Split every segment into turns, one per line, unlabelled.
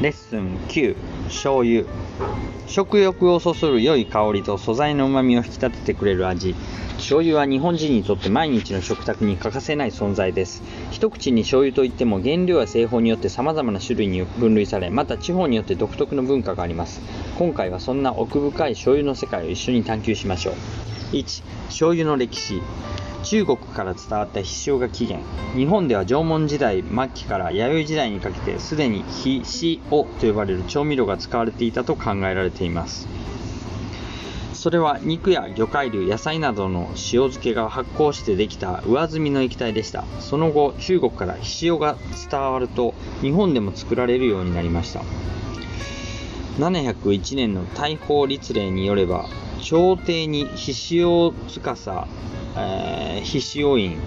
レッスン9醤油。食欲をそそる良い香りと素材の旨味を引き立ててくれる味。醤油は日本人にとって毎日の食卓に欠かせない存在です。一口に醤油といっても原料や製法によって様々な種類に分類されまた地方によって独特の文化があります。今回はそんな奥深い醤油の世界を一緒に探求しましょう。1醤油の歴史。中国から伝わった必勝が起源。日本では縄文時代末期から弥生時代にかけてすでに必塩と呼ばれる調味料が使われていたと考えられています。それは肉や魚介類野菜などの塩漬けが発酵してできた上澄みの液体でした。その後中国から必塩が伝わると日本でも作られるようになりました。701年の大法律令によれば朝廷に必塩司えー、必塩院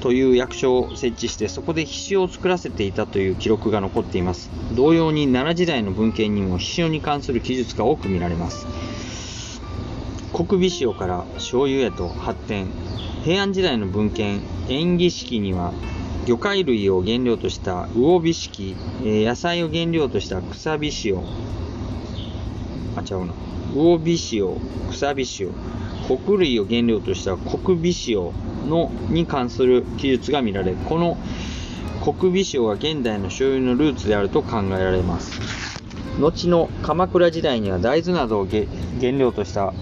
という役所を設置してそこで必塩を作らせていたという記録が残っています。同様に奈良時代の文献にも必塩に関する記述が多く見られます。国美塩から醤油へと発展。平安時代の文献縁起式には魚介類を原料とした魚美式、え野菜を原料とした草美塩あちゃうな。魚美塩草美塩穀類を原料とした穀美塩のに関する記述が見られこの穀美塩が現代の醤油のルーツであると考えられます。後の鎌倉時代には大豆などを原料とした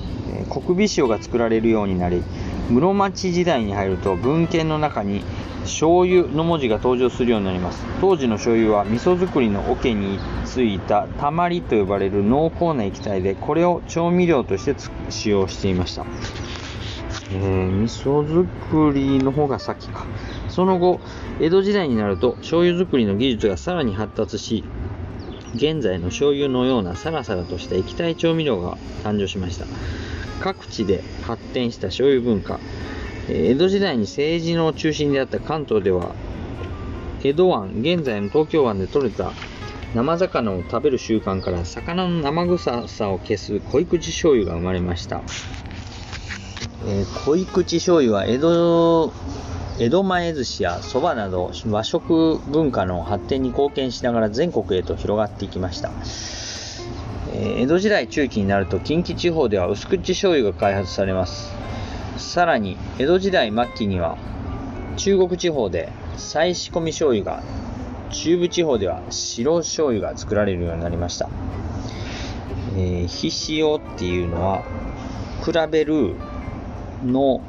穀美塩が作られるようになり室町時代に入ると文献の中に醤油の文字が登場するようになります。当時の醤油は味噌作りの桶についたたまりと呼ばれる濃厚な液体でこれを調味料として使用していました、えー、味噌作りの方が先か。その後江戸時代になると醤油作りの技術がさらに発達し現在の醤油のようなサラサラとした液体調味料が誕生しました。各地で発展した醤油文化。江戸時代に政治の中心であった関東では江戸湾現在の東京湾で採れた生魚を食べる習慣から魚の生臭さを消す濃口醤油が生まれました、えー、濃口醤油は江戸江戸前寿司やそばなど和食文化の発展に貢献しながら全国へと広がっていきました、え、江戸時代中期になると近畿地方では薄口醤油が開発されます。さらに江戸時代末期には中国地方で再仕込み醤油が中部地方では白醤油が作られるようになりました、えー、ひしおっていうのは比べるの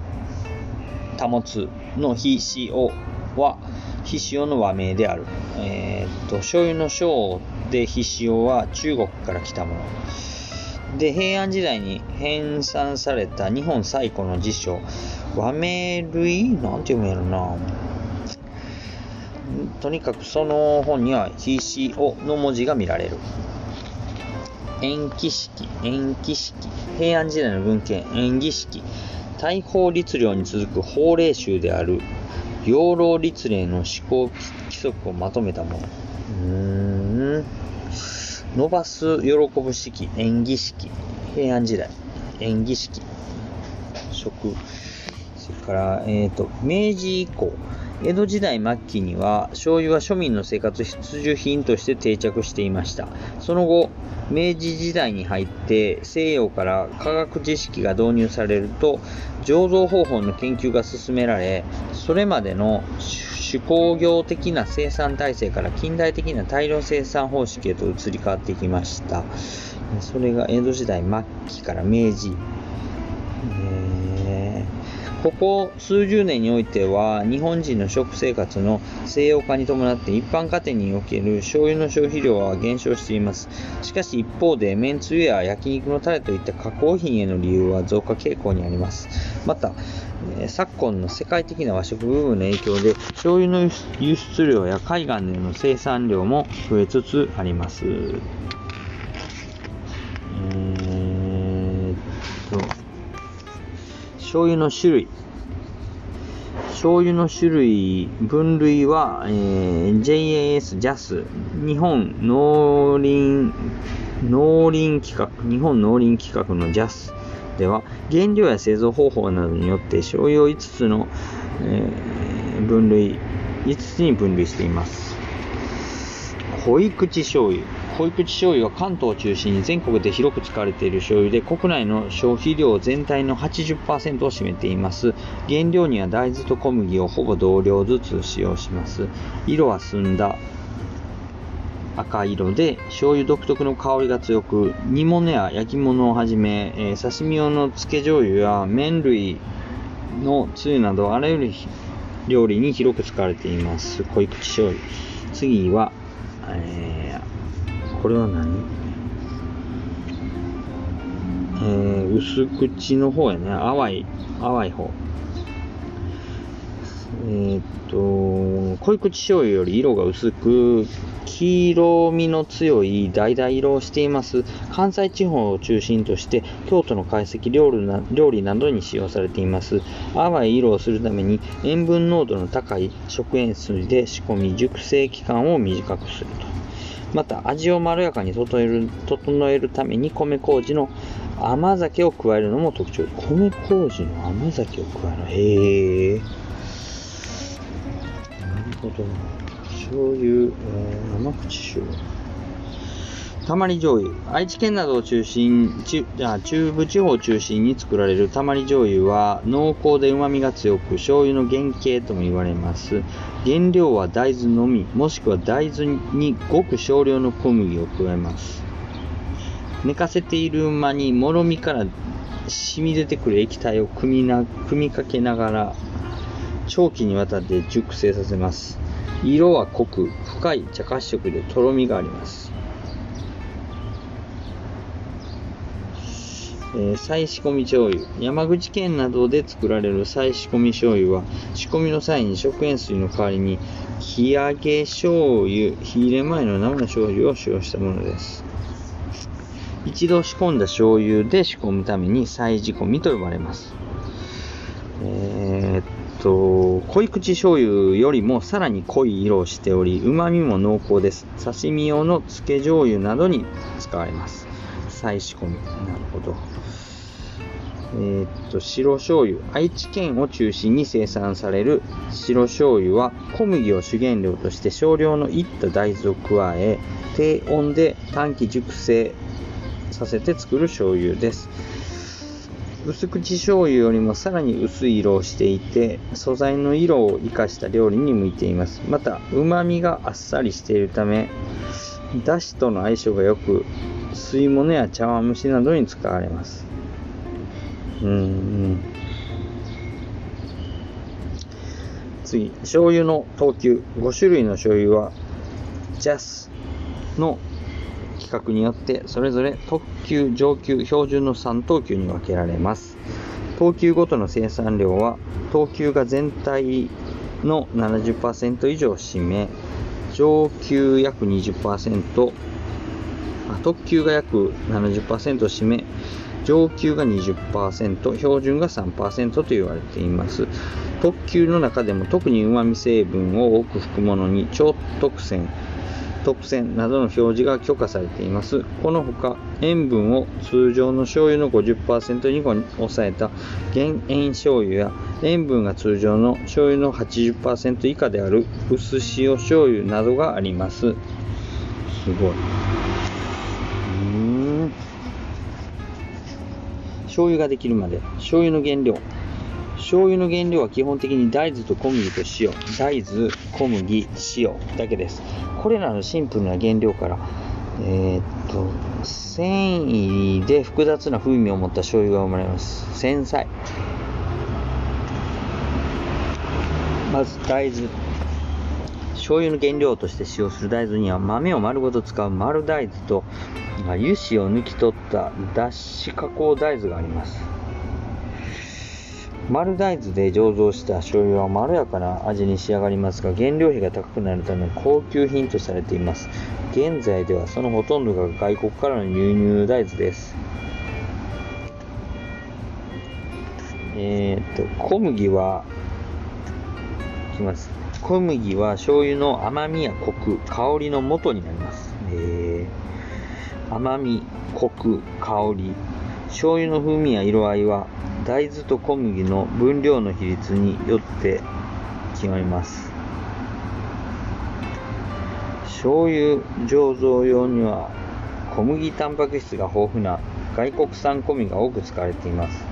保つのひしおはひしおの和名である、えー、と醤油の醤でひしおは中国から来たもの。で、平安時代に編纂された日本最古の辞書、和名類なんて読めるなとにかくその本には、ひしおの文字が見られる。延期式、延期式、平安時代の文献、延期式、大法律令に続く法令集である、養老律令の施行規則をまとめたもの。うーん。伸ばす喜ぶ式、演技式、平安時代、演技式、食、それから、えっ、ー、と、明治以降、江戸時代末期には醤油は庶民の生活必需品として定着していました。その後明治時代に入って西洋から科学知識が導入されると醸造方法の研究が進められそれまでの手工業的な生産体制から近代的な大量生産方式へと移り変わってきました。それが江戸時代末期から明治。ここ数十年においては日本人の食生活の西洋化に伴って一般家庭における醤油の消費量は減少しています。しかし一方で麺つゆや焼肉のタレといった加工品への理由は増加傾向にあります。また、昨今の世界的な和食ブームの影響で醤油の輸出量や海岸での生産量も増えつつあります。醤油の種類醤油の種類、分類は、えー、JAS、JAS、日本農林、農林企画、日本農林企画の JAS では、原料や製造方法などによって醤油を5つの、えー、分類、5つに分類しています。濃口醤油濃い口醤油は関東を中心に全国で広く使われている醤油で国内の消費量全体の80%を占めています。原料には大豆と小麦をほぼ同量ずつ使用します。色は澄んだ。赤色で醤油独特の香りが強く煮物や焼き物をはじめ、えー、刺身用の漬け醤油や麺類のつゆなどあらゆる料理に広く使われています。濃い口醤油。次は、えー、これは何？えー、薄口の方やね淡い淡い方えー、っと濃い口醤油より色が薄く黄色みの強い橙色をしています。関西地方を中心として京都の懐石料料理などに使用されています。淡い色をするために塩分濃度の高い食塩水で仕込み熟成期間を短くすると。また味をまろやかに整える整えるために米麹の甘酒を加えるのも特徴。米麹の甘酒を加えるへえ。なるほど。醤油、えー、甘口醤油。たまり醤油。愛知県などを中心、中中部地方を中心に作られるたまり醤油は濃厚で旨味が強く醤油の原型とも言われます。原料は大豆のみ、もしくは大豆にごく少量の小麦を加えます。寝かせている間にもろみから染み出てくる液体を組みな組みかけながら長期にわたって熟成させます。色は濃く深い茶褐色でとろみがあります。えー、再仕込み醤油山口県などで作られる再仕込み醤油は仕込みの際に食塩水の代わりに日揚げ醤油火入れ前の生の醤油を使用したものです一度仕込んだ醤油で仕込むために再仕込みと呼ばれますえー、と、濃い口醤油よりもさらに濃い色をしており、旨味も濃厚です。刺身用の漬け醤油などに使われます。再仕込み。なるほど。えー、っと、白醤油。愛知県を中心に生産される白醤油は小麦を主原料として少量のいった大豆を加え、低温で短期熟成させて作る醤油です。薄口醤油よりもさらに薄い色をしていて、素材の色を生かした料理に向いています。また、旨味があっさりしているため、だしとの相性が良く、吸い物や茶碗蒸しなどに使われます。うん。次、醤油の等級。5種類の醤油は、ジャスの規格によってそれぞれ特級、上級、標準の3等級に分けられます。等級ごとの生産量は等級が全体の70%以上を占め、上級約20%、特級が約70%を占め、上級が20%、標準が3%と言われています。特級の中でも特に旨味成分を多く含むものに超特選、特選などの表示が許可されています。このほか、塩分を通常の醤油の50%に抑えた減塩醤油や塩分が通常の醤油の80%以下である薄塩醤油などがあります。すごい。うん醤油ができるまで醤油の原料醤油の原料は基本的に大豆と小麦と塩大豆小麦塩だけですこれらのシンプルな原料から、えー、っと、繊維で複雑な風味を持った醤油が生まれます。繊細。まず大豆。醤油の原料として使用する大豆には豆を丸ごと使う丸大豆と油脂を抜き取った脱脂加工大豆があります。丸大豆で醸造した醤油はまろやかな味に仕上がりますが原料費が高くなるため高級品とされています。現在ではそのほとんどが外国からの輸入大豆です。えー、っと小麦はきます。小麦は醤油の甘みやコク香りの元になります、えー、甘みコク香り。醤油の風味や色合いは大豆と小麦の分量の比率によって決まります。醤油醸造用には小麦タンパク質が豊富な外国産小麦が多く使われています。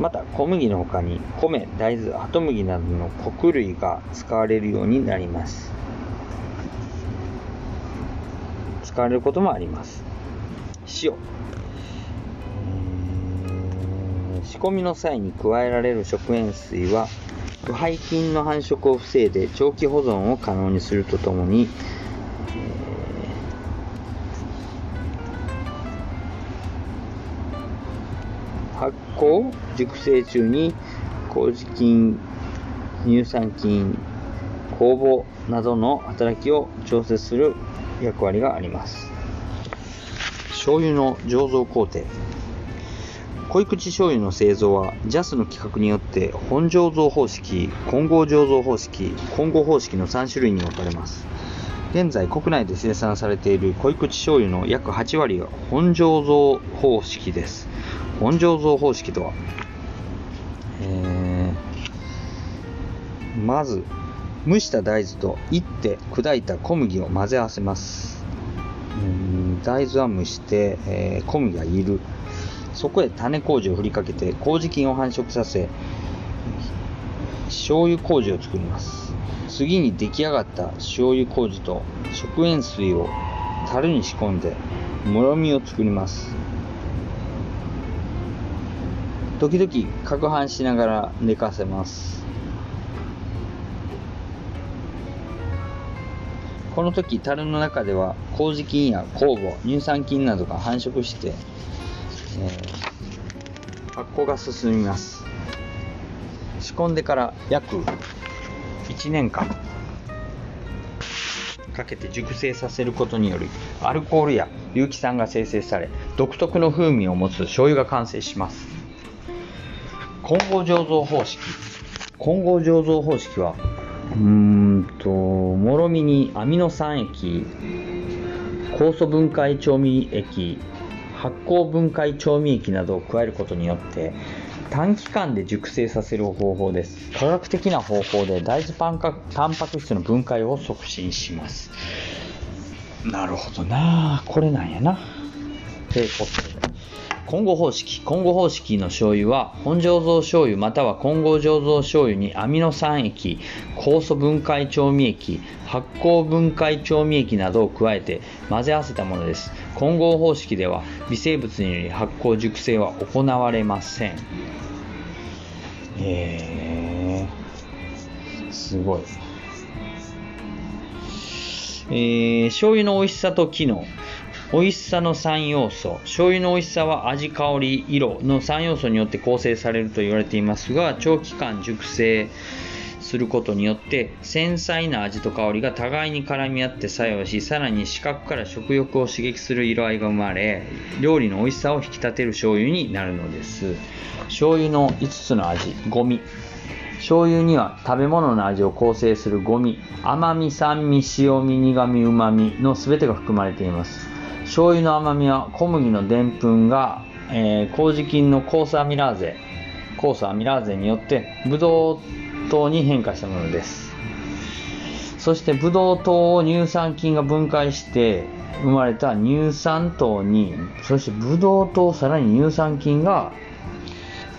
また小麦の他に米大豆鳩麦などの穀類が使われるようになります。使われることもあります。塩。仕込みの際に加えられる食塩水は腐敗菌の繁殖を防いで長期保存を可能にするとともに、発酵熟成中に麹菌乳酸菌酵母などの働きを調節する役割があります。醤油の醸造工程濃口醤油の製造は JAS の規格によって本醸造方式、混合醸造方式、混合方式の3種類に分かれます。現在国内で生産されている濃口醤油の約8割が本醸造方式です。本醸造方式とは、えー、まず蒸した大豆といって砕いた小麦を混ぜ合わせます。うん大豆は蒸して、えー、小麦はいる。そこへ種麹を振りかけて麹菌を繁殖させ醤油麹を作ります。次に出来上がった醤油麹と食塩水を樽に仕込んでもろみを作ります。時々攪拌しながら寝かせます。この時樽の中では麹菌や酵母乳酸菌などが繁殖してえー、発酵が進みます。仕込んでから約1年間かけて熟成させることによりアルコールや有機酸が生成され独特の風味を持つ醤油が完成します。混合醸造方式。混合醸造方式はうんともろみにアミノ酸液酵素分解調味液発酵分解調味液などを加えることによって短期間で熟成させる方法です。科学的な方法で大豆パンカタンパク質の分解を促進します。なるほどなこれなんやな。ということで。混合方式。混合方式の醤油は、本醸造醤油または混合醸造醤油にアミノ酸液、酵素分解調味液、発酵分解調味液などを加えて混ぜ合わせたものです。混合方式では微生物により発酵熟成は行われません。えー、すごい。えー、醤油の美味しさと機能。美味しさの3要素。醤油の美味しさは味香り色の3要素によって構成されると言われていますが長期間熟成することによって繊細な味と香りが互いに絡み合って作用しさらに視覚から食欲を刺激する色合いが生まれ料理の美味しさを引き立てる醤油になるのです。醤油の5つの味ゴミ。醤油には食べ物の味を構成するゴミ。甘み酸味塩味苦味うまみの全てが含まれています。醤油の甘みは小麦のでんぷんが、えー、麹菌の酵素アミラーゼ酵素アミラーゼによってブドウ糖に変化したものです。そしてブドウ糖を乳酸菌が分解して生まれた乳酸糖にそしてブドウ糖さらに乳酸菌が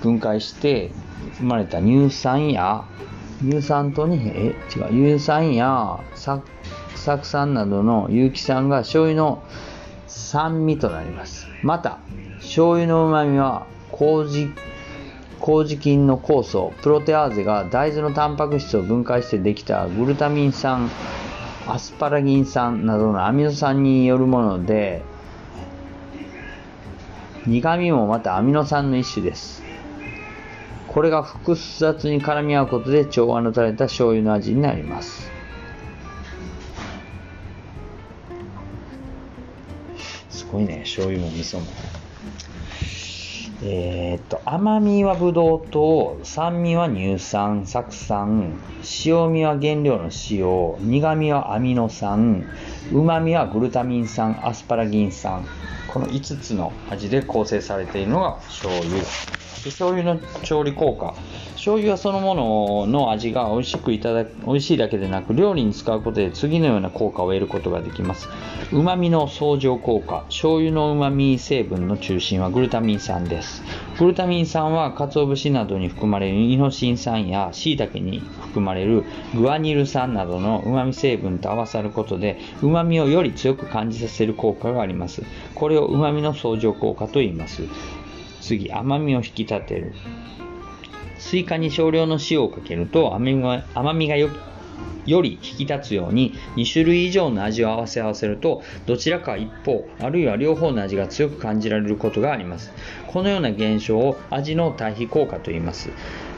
分解して生まれた乳酸や乳酸糖にえ違う乳酸や酢酸などの有機酸が醤油の酸味となります。また、醤油の旨味は麹麹菌の酵素、プロテアーゼが大豆のタンパク質を分解してできたグルタミン酸、アスパラギン酸などのアミノ酸によるもので、苦味もまたアミノ酸の一種です。これが複雑に絡み合うことで調和のされた醤油の味になります。ごいね、醤油も味噌も。えー、っと、甘みはブドウ糖、酸味は乳酸、酢酸、塩味は原料の塩、苦味はアミノ酸、うまみはグルタミン酸、アスパラギン酸。この5つの味で構成されているのが醤油。醤油の調理効果。醤油はそのものの味が美味しくいただ美味しいだけでなく料理に使うことで次のような効果を得ることができます。うまみの相乗効果。醤油のうまみ成分の中心はグルタミン酸です。グルタミン酸は鰹節などに含まれるイノシン酸や椎茸に含まれるグアニル酸などのうまみ成分と合わさることでうまみをより強く感じさせる効果があります。これをうまみの相乗効果と言います。次甘みを引き立てる。スイカに少量の塩をかけると甘みが甘みがよより引き立つように2種類以上の味を合わせ合わせるとどちらか一方あるいは両方の味が強く感じられることがあります。このような現象を味の対比効果と言います。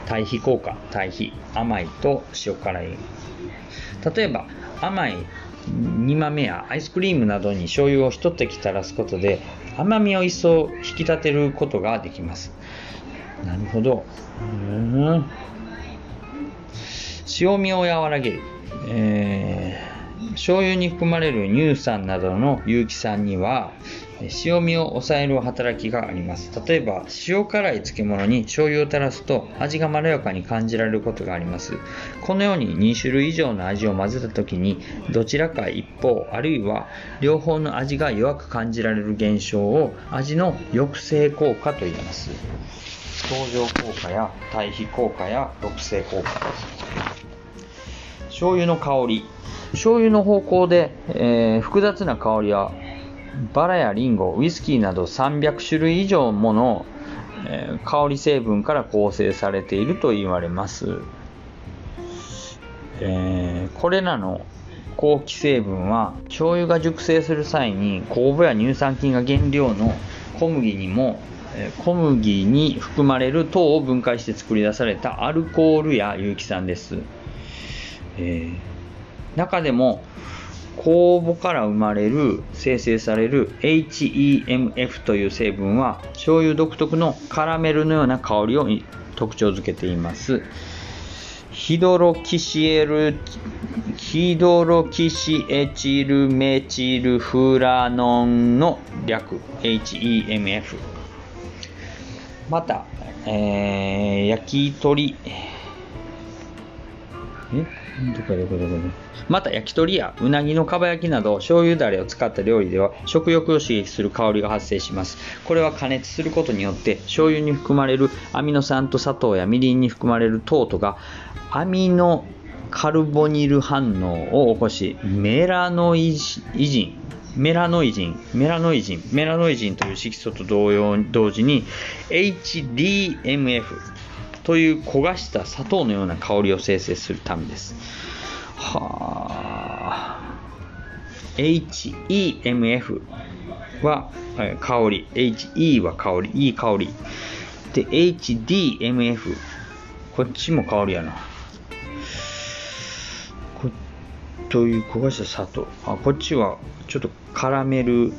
対比効果対比甘いと塩辛い。例えば甘い煮豆やアイスクリームなどに醤油を一滴垂らすことで甘みを一層引き立てることができます。なるほど。塩味を和らげる、えー、醤油に含まれる乳酸などの有機酸には塩味を抑える働きがあります。例えば塩辛い漬物に醤油を垂らすと味がまろやかに感じられることがあります。このように2種類以上の味を混ぜた時にどちらか一方あるいは両方の味が弱く感じられる現象を味の抑制効果と言います。相乗効果や対比効果や抑制効果醤油の香り。醤油の方向で、えー、複雑な香りはバラやリンゴウイスキーなど300種類以上もの、えー、香り成分から構成されていると言われます、えー、これらの香気成分は醤油が熟成する際に酵母や乳酸菌が原料の小麦にも小麦に含まれる糖を分解して作り出されたアルコールや有機酸です、えー、中でも酵母から生まれる生成される HEMF という成分は醤油独特のカラメルのような香りを特徴づけています。ヒドロキシエルヒドロキシエチルメチルフラノンの略 HEMF また、えー、焼き鳥。え？どこどこどこまた焼き鳥やうなぎのかば焼きなど醤油だれを使った料理では食欲を刺激する香りが発生します。これは加熱することによって醤油に含まれるアミノ酸と砂糖やみりんに含まれる糖とがアミノカルボニル反応を起こしメラノイジンメラノイジン、メラノイジン、メラノイジンという色素と同様同時に HDMF という焦がした砂糖のような香りを生成するためです。はあ。HEMF は香り、HE は香り、いい香り。で、HDMF、こっちも香りやな。こという焦がした砂糖。あ、こっちはちょっとカラメル、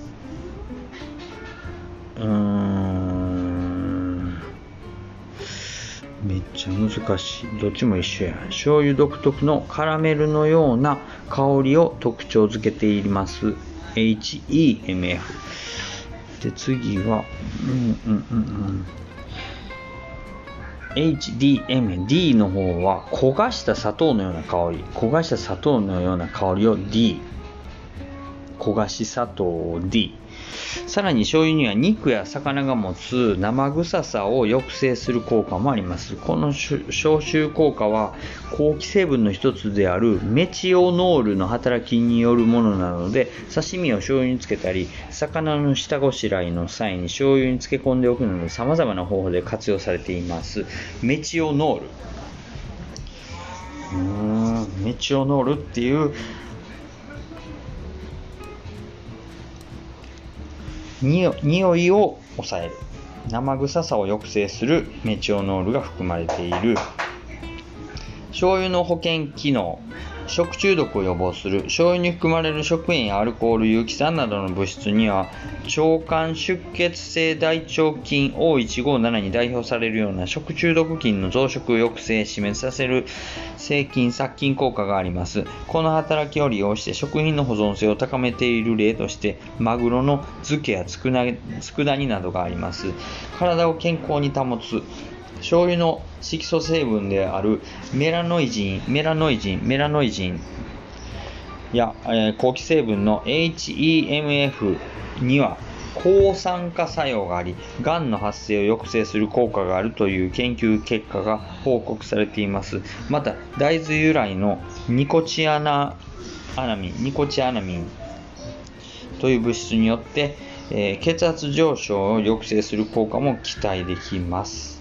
うん、めっちゃ難しい。どっちも一緒や。醤油独特のカラメルのような香りを特徴づけています。HEMF。で、次は、うんうんうんうん。HDMD の方は焦がした砂糖のような香り焦がした砂糖のような香りを D 焦がし砂糖を D さらに醤油には肉や魚が持つ生臭さを抑制する効果もあります。この消臭効果は香気成分の一つであるメチオノールの働きによるものなので刺身を醤油につけたり魚の下ごしらえの際に醤油に漬け込んでおくなど様々な方法で活用されています。メチオノール。うーんメチオノールっていう匂いを抑える。生臭さを抑制する。メチオノールが含まれている。醤油の保険機能。食中毒を予防する醤油に含まれる食塩やアルコール有機酸などの物質には腸管出血性大腸菌 O157 に代表されるような食中毒菌の増殖を抑制死滅させる生菌殺菌効果があります。この働きを利用して食品の保存性を高めている例としてマグロの漬けや佃煮などがあります。体を健康に保つ醤油の色素成分であるメラノイジン、メラノイジン、メラノイジンや、えー、後期成分の HEMF には抗酸化作用があり、がんの発生を抑制する効果があるという研究結果が報告されています。また、大豆由来のニコチアナアナミン、ニコチアナミンという物質によって、えー、血圧上昇を抑制する効果も期待できます。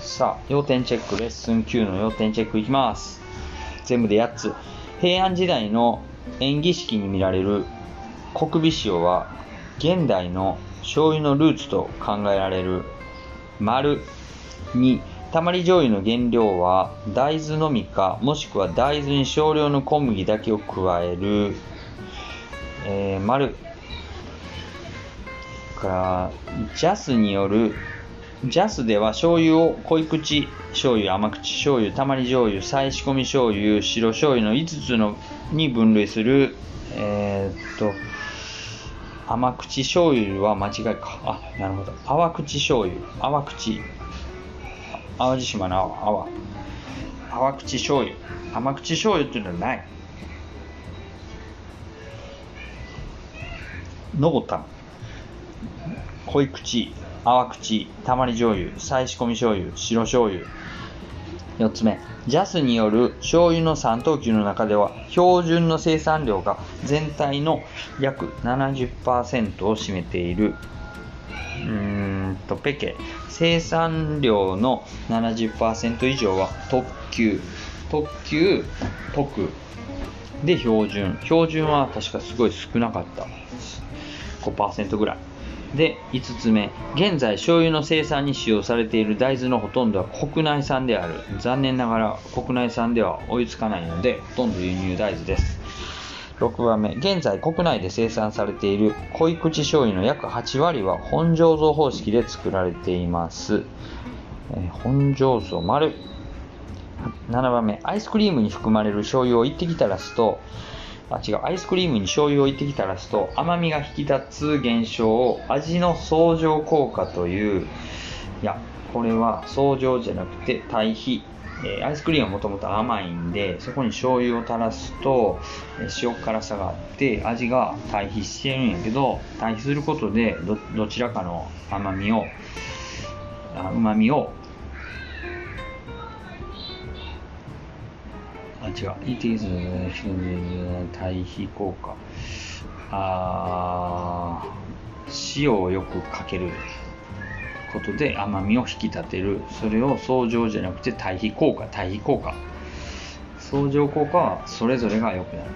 さあ、要点チェック、レッスン9の要点チェックいきます。全部で8つ。平安時代の演技式に見られる国美塩は現代の醤油のルーツと考えられる。丸2たまり醤油の原料は大豆のみかもしくは大豆に少量の小麦だけを加える、えー、丸からジャスによるジャスでは醤油を濃い口醤油、甘口醤油、たまり醤油、再仕込み醤油、白醤油の5つのに分類する、えー、っと、甘口醤油は間違いか。あ、なるほど。淡口醤油、淡口、淡路島の泡、泡。淡口醤油。甘口醤油っていうのはない。のたん。濃い口、淡口、たまり醤油、再仕込み醤油、白醤油。4つ目、ジャスによる醤油の3等級の中では、標準の生産量が全体の約70%を占めている。うーんと、ペケ。生産量の70%以上は特級。特級、特で標準。標準は確かすごい少なかった。5%ぐらい。で、5つ目、現在醤油の生産に使用されている大豆のほとんどは国内産である。残念ながら国内産では追いつかないので、ほとんど輸入大豆です。6番目、現在国内で生産されている濃い口醤油の約8割は本醸造方式で作られています。えー、本醸造丸。7番目、アイスクリームに含まれる醤油を1滴垂らすと、あ、違う、アイスクリームに醤油を1滴垂らすと甘みが引き立つ現象を味の相乗効果という、いや、これは相乗じゃなくて対比。えー、アイスクリームはもともと甘いんで、そこに醤油を垂らすと、え、塩辛さがあって味が対比してるんやけど、対比することでどちらかの甘みを、うまみを違う。ETS の対比効果。あ塩をよくかけることで甘みを引き立てる。それを相乗じゃなくて対比効果、対比効果。相乗効果はそれぞれが良くなる。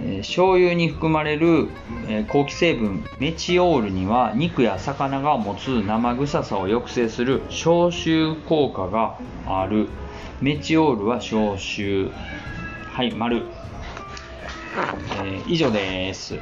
えー、醤油に含まれる、えー、後期成分メチオールには肉や魚が持つ生臭さを抑制する消臭効果があるメチオールは消臭。はい、丸。えー、以上です。